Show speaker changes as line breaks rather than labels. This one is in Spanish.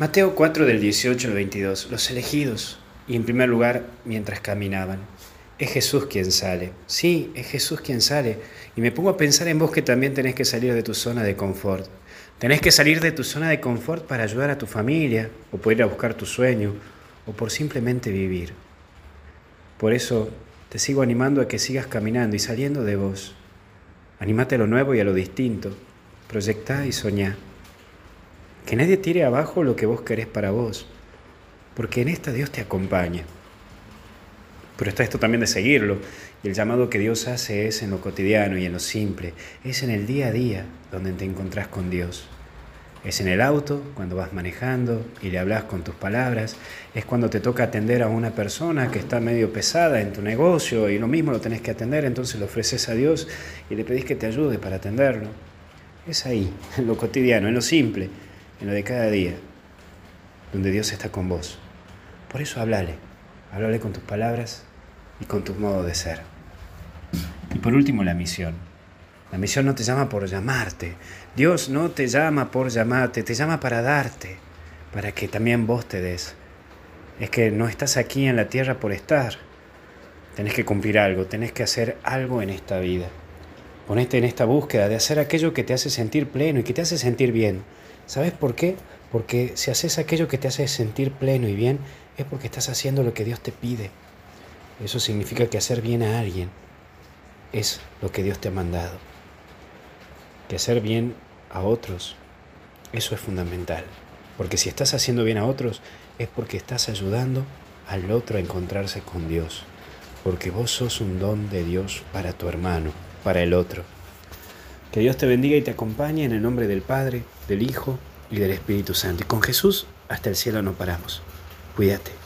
Mateo 4 del 18 al 22. Los elegidos. Y en primer lugar, mientras caminaban. Es Jesús quien sale. Sí, es Jesús quien sale. Y me pongo a pensar en vos que también tenés que salir de tu zona de confort. Tenés que salir de tu zona de confort para ayudar a tu familia, o por ir a buscar tu sueño, o por simplemente vivir. Por eso te sigo animando a que sigas caminando y saliendo de vos. Animate a lo nuevo y a lo distinto. Proyectá y soñá. Que nadie tire abajo lo que vos querés para vos, porque en esta Dios te acompaña. Pero está esto también de seguirlo, y el llamado que Dios hace es en lo cotidiano y en lo simple, es en el día a día donde te encontrás con Dios. Es en el auto, cuando vas manejando y le hablas con tus palabras. Es cuando te toca atender a una persona que está medio pesada en tu negocio y lo mismo lo tenés que atender, entonces le ofreces a Dios y le pedís que te ayude para atenderlo. Es ahí, en lo cotidiano, en lo simple, en lo de cada día, donde Dios está con vos. Por eso háblale, háblale con tus palabras y con tus modos de ser. Y por último, la misión. La misión no te llama por llamarte. Dios no te llama por llamarte, te llama para darte, para que también vos te des. Es que no estás aquí en la tierra por estar. Tenés que cumplir algo, tenés que hacer algo en esta vida. Ponete en esta búsqueda de hacer aquello que te hace sentir pleno y que te hace sentir bien. ¿Sabes por qué? Porque si haces aquello que te hace sentir pleno y bien, es porque estás haciendo lo que Dios te pide. Eso significa que hacer bien a alguien es lo que Dios te ha mandado. Que hacer bien a otros, eso es fundamental. Porque si estás haciendo bien a otros, es porque estás ayudando al otro a encontrarse con Dios. Porque vos sos un don de Dios para tu hermano, para el otro. Que Dios te bendiga y te acompañe en el nombre del Padre, del Hijo y del Espíritu Santo. Y con Jesús hasta el cielo no paramos. Cuídate.